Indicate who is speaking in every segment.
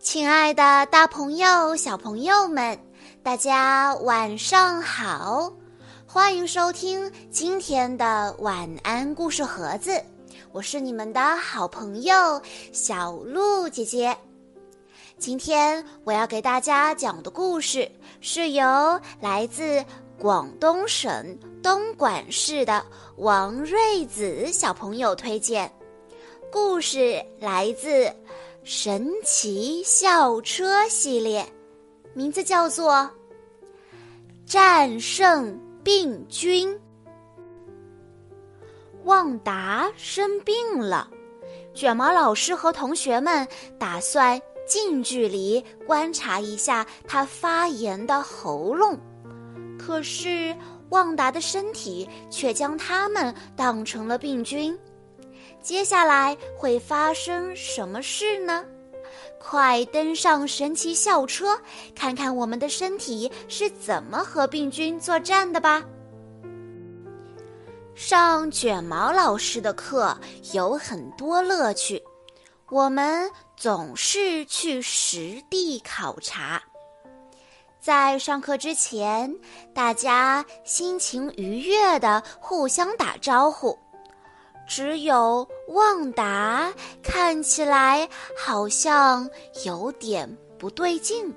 Speaker 1: 亲爱的，大朋友、小朋友们，大家晚上好！欢迎收听今天的晚安故事盒子，我是你们的好朋友小鹿姐姐。今天我要给大家讲的故事是由来自广东省东莞市的王瑞子小朋友推荐，故事来自。神奇校车系列，名字叫做《战胜病菌》。旺达生病了，卷毛老师和同学们打算近距离观察一下他发炎的喉咙，可是旺达的身体却将他们当成了病菌。接下来会发生什么事呢？快登上神奇校车，看看我们的身体是怎么和病菌作战的吧！上卷毛老师的课有很多乐趣，我们总是去实地考察。在上课之前，大家心情愉悦的互相打招呼。只有旺达看起来好像有点不对劲。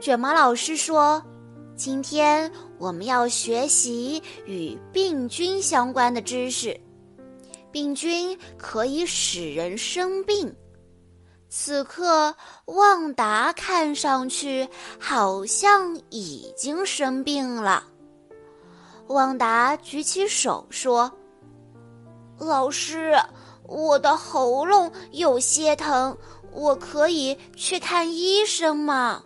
Speaker 1: 卷毛老师说：“今天我们要学习与病菌相关的知识。病菌可以使人生病。此刻，旺达看上去好像已经生病了。”旺达举起手说。老师，我的喉咙有些疼，我可以去看医生吗？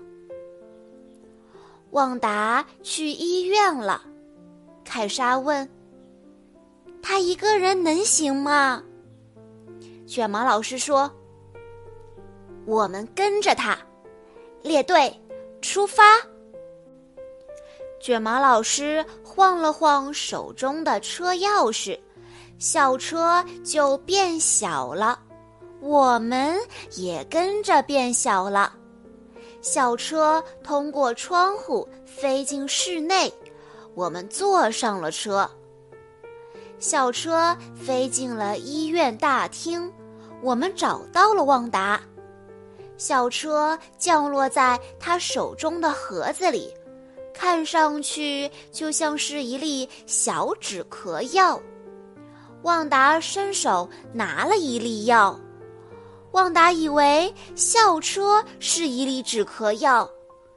Speaker 1: 旺达去医院了。凯莎问：“他一个人能行吗？”卷毛老师说：“我们跟着他，列队出发。”卷毛老师晃了晃手中的车钥匙。校车就变小了，我们也跟着变小了。校车通过窗户飞进室内，我们坐上了车。校车飞进了医院大厅，我们找到了旺达。校车降落在他手中的盒子里，看上去就像是一粒小止咳药。旺达伸手拿了一粒药，旺达以为校车是一粒止咳药，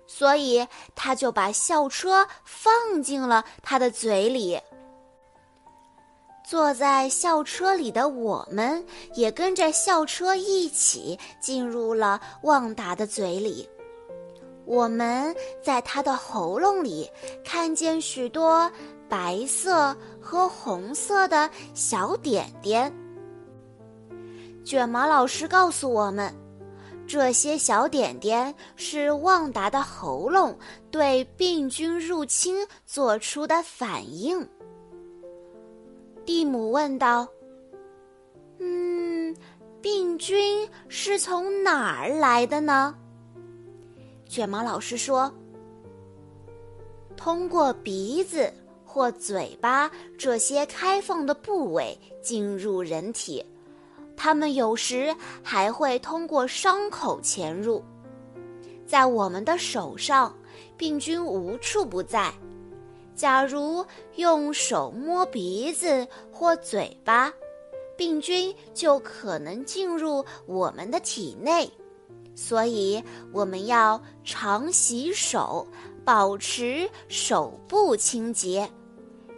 Speaker 1: 所以他就把校车放进了他的嘴里。坐在校车里的我们也跟着校车一起进入了旺达的嘴里。我们在他的喉咙里看见许多。白色和红色的小点点。卷毛老师告诉我们，这些小点点是旺达的喉咙对病菌入侵做出的反应。蒂姆问道：“嗯，病菌是从哪儿来的呢？”卷毛老师说：“通过鼻子。”或嘴巴这些开放的部位进入人体，它们有时还会通过伤口潜入。在我们的手上，病菌无处不在。假如用手摸鼻子或嘴巴，病菌就可能进入我们的体内。所以，我们要常洗手，保持手部清洁。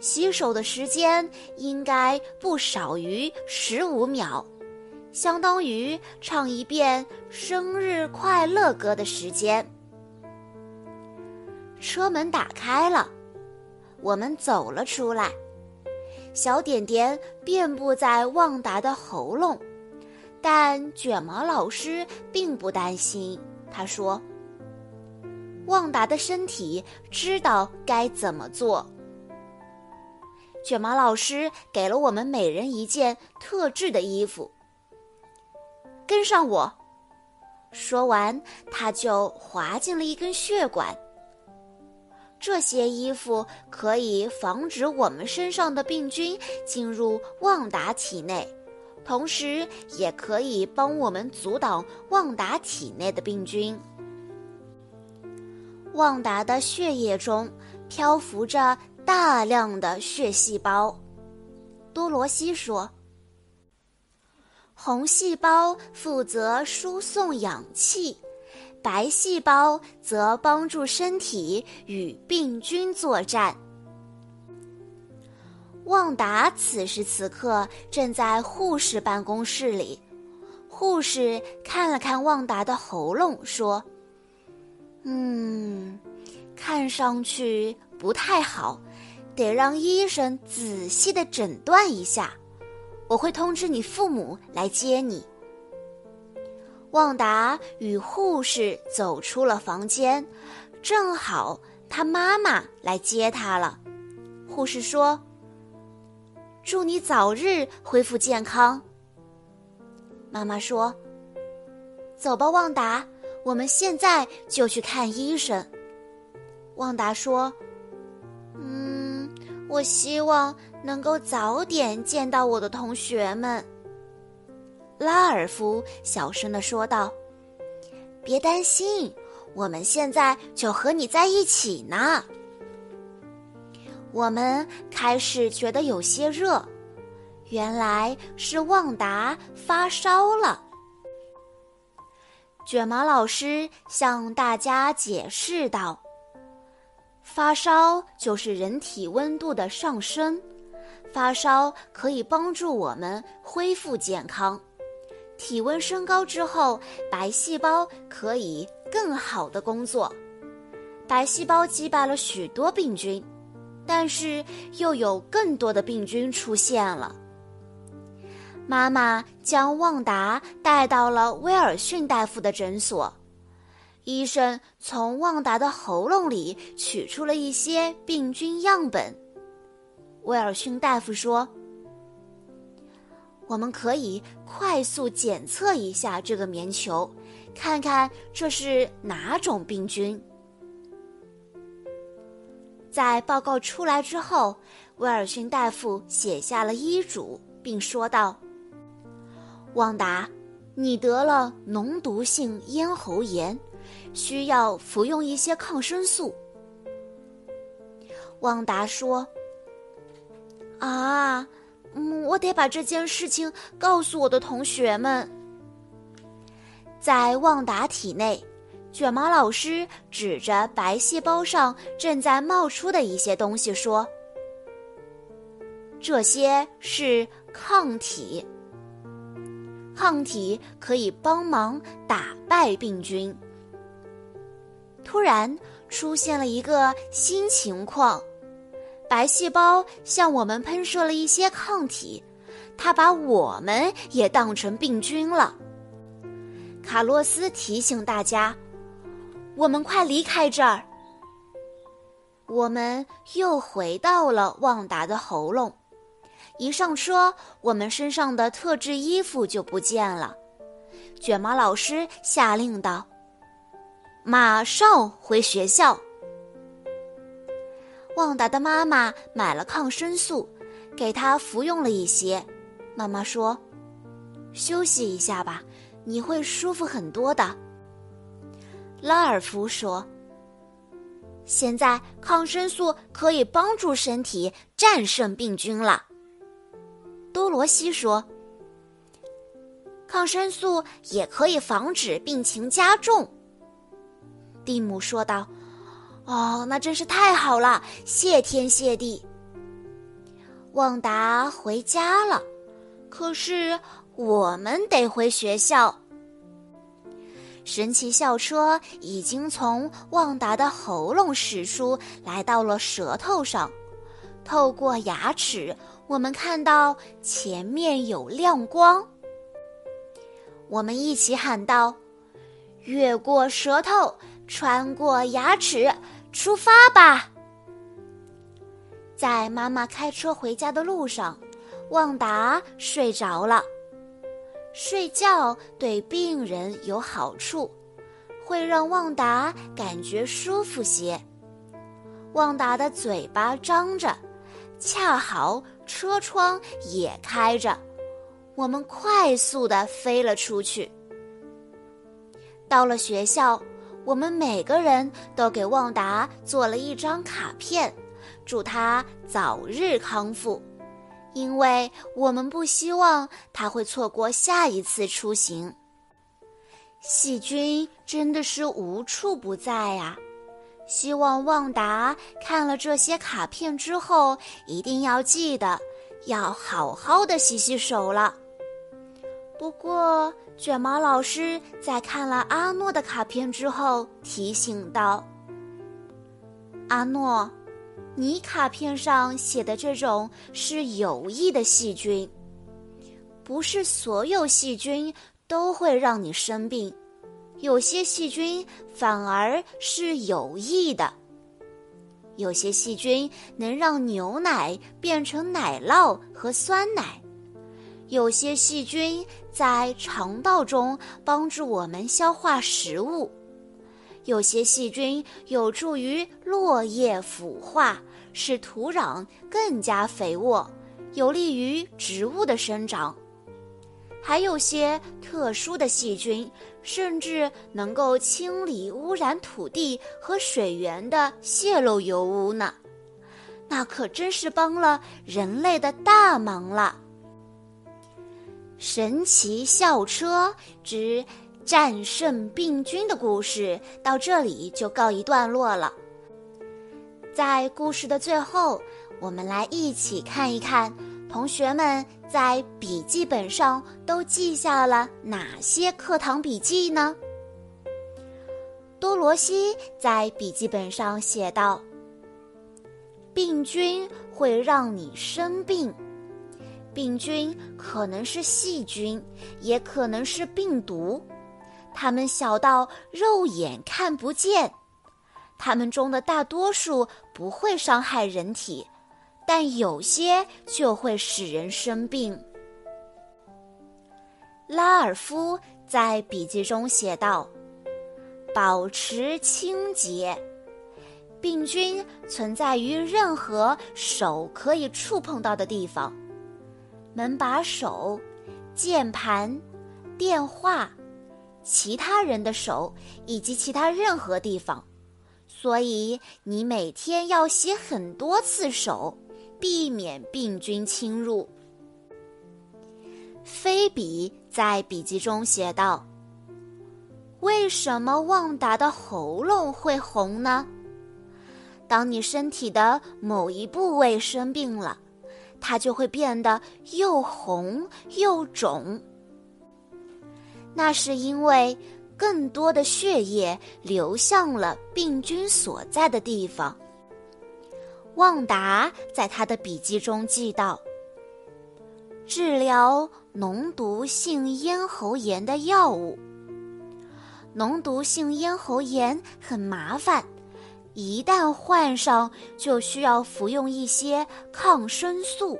Speaker 1: 洗手的时间应该不少于十五秒，相当于唱一遍生日快乐歌的时间。车门打开了，我们走了出来。小点点遍布在旺达的喉咙，但卷毛老师并不担心。他说：“旺达的身体知道该怎么做。”卷毛老师给了我们每人一件特制的衣服。跟上我，说完，他就滑进了一根血管。这些衣服可以防止我们身上的病菌进入旺达体内，同时也可以帮我们阻挡旺达体内的病菌。旺达的血液中漂浮着大量的血细胞，多罗西说：“红细胞负责输送氧气。”白细胞则帮助身体与病菌作战。旺达此时此刻正在护士办公室里，护士看了看旺达的喉咙，说：“嗯，看上去不太好，得让医生仔细的诊断一下。我会通知你父母来接你。”旺达与护士走出了房间，正好他妈妈来接他了。护士说：“祝你早日恢复健康。”妈妈说：“走吧，旺达，我们现在就去看医生。”旺达说：“嗯，我希望能够早点见到我的同学们。”拉尔夫小声的说道：“别担心，我们现在就和你在一起呢。”我们开始觉得有些热，原来是旺达发烧了。卷毛老师向大家解释道：“发烧就是人体温度的上升，发烧可以帮助我们恢复健康。”体温升高之后，白细胞可以更好的工作。白细胞击败了许多病菌，但是又有更多的病菌出现了。妈妈将旺达带到了威尔逊大夫的诊所，医生从旺达的喉咙里取出了一些病菌样本。威尔逊大夫说。我们可以快速检测一下这个棉球，看看这是哪种病菌。在报告出来之后，威尔逊大夫写下了医嘱，并说道：“旺达，你得了脓毒性咽喉炎，需要服用一些抗生素。”旺达说：“啊。”嗯，我得把这件事情告诉我的同学们。在旺达体内，卷毛老师指着白细胞上正在冒出的一些东西说：“这些是抗体，抗体可以帮忙打败病菌。”突然出现了一个新情况。白细胞向我们喷射了一些抗体，它把我们也当成病菌了。卡洛斯提醒大家：“我们快离开这儿。”我们又回到了旺达的喉咙。一上车，我们身上的特制衣服就不见了。卷毛老师下令道：“马上回学校。”旺达的妈妈买了抗生素，给他服用了一些。妈妈说：“休息一下吧，你会舒服很多的。”拉尔夫说：“现在抗生素可以帮助身体战胜病菌了。”多罗西说：“抗生素也可以防止病情加重。”蒂姆说道。哦，那真是太好了！谢天谢地。旺达回家了，可是我们得回学校。神奇校车已经从旺达的喉咙驶出，来到了舌头上。透过牙齿，我们看到前面有亮光。我们一起喊道：“越过舌头，穿过牙齿。”出发吧！在妈妈开车回家的路上，旺达睡着了。睡觉对病人有好处，会让旺达感觉舒服些。旺达的嘴巴张着，恰好车窗也开着，我们快速的飞了出去。到了学校，我们每个人都给旺达做了一张卡片，祝他早日康复。因为我们不希望他会错过下一次出行。细菌真的是无处不在呀！希望旺达看了这些卡片之后，一定要记得要好好的洗洗手了。不过，卷毛老师在看了阿诺的卡片之后，提醒道：“阿诺。”你卡片上写的这种是有益的细菌，不是所有细菌都会让你生病，有些细菌反而是有益的。有些细菌能让牛奶变成奶酪和酸奶，有些细菌在肠道中帮助我们消化食物。有些细菌有助于落叶腐化，使土壤更加肥沃，有利于植物的生长。还有些特殊的细菌，甚至能够清理污染土地和水源的泄漏油污呢。那可真是帮了人类的大忙了。神奇校车之。战胜病菌的故事到这里就告一段落了。在故事的最后，我们来一起看一看同学们在笔记本上都记下了哪些课堂笔记呢？多罗西在笔记本上写道：“病菌会让你生病，病菌可能是细菌，也可能是病毒。”它们小到肉眼看不见，它们中的大多数不会伤害人体，但有些就会使人生病。拉尔夫在笔记中写道：“保持清洁，病菌存在于任何手可以触碰到的地方，门把手、键盘、电话。”其他人的手以及其他任何地方，所以你每天要洗很多次手，避免病菌侵入。菲比在笔记中写道：“为什么旺达的喉咙会红呢？当你身体的某一部位生病了，它就会变得又红又肿。”那是因为更多的血液流向了病菌所在的地方。旺达在他的笔记中记道：“治疗脓毒性咽喉炎的药物。脓毒性咽喉炎很麻烦，一旦患上就需要服用一些抗生素。”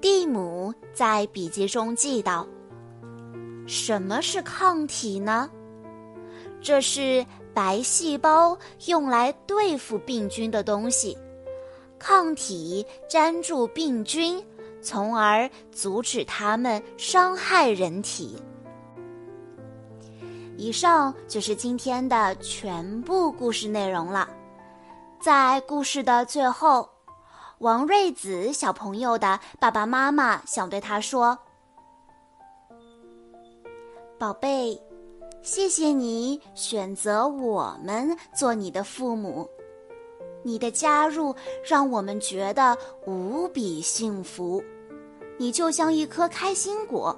Speaker 1: 蒂姆在笔记中记道。什么是抗体呢？这是白细胞用来对付病菌的东西。抗体粘住病菌，从而阻止它们伤害人体。以上就是今天的全部故事内容了。在故事的最后，王瑞子小朋友的爸爸妈妈想对他说。宝贝，谢谢你选择我们做你的父母。你的加入让我们觉得无比幸福。你就像一颗开心果，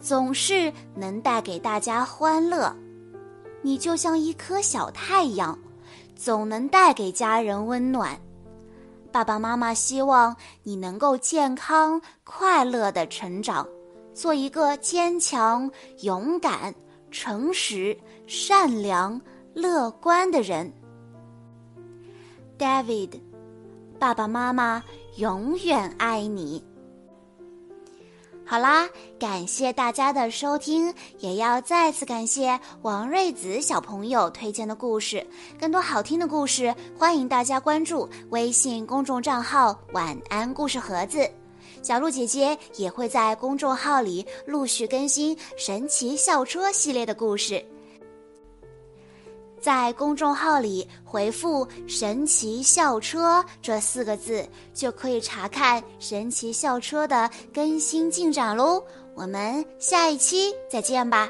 Speaker 1: 总是能带给大家欢乐。你就像一颗小太阳，总能带给家人温暖。爸爸妈妈希望你能够健康快乐的成长。做一个坚强、勇敢、诚实、善良、乐观的人，David。爸爸妈妈永远爱你。好啦，感谢大家的收听，也要再次感谢王瑞子小朋友推荐的故事。更多好听的故事，欢迎大家关注微信公众账号“晚安故事盒子”。小鹿姐姐也会在公众号里陆续更新神奇校车系列的故事。在公众号里回复“神奇校车”这四个字，就可以查看神奇校车的更新进展喽。我们下一期再见吧。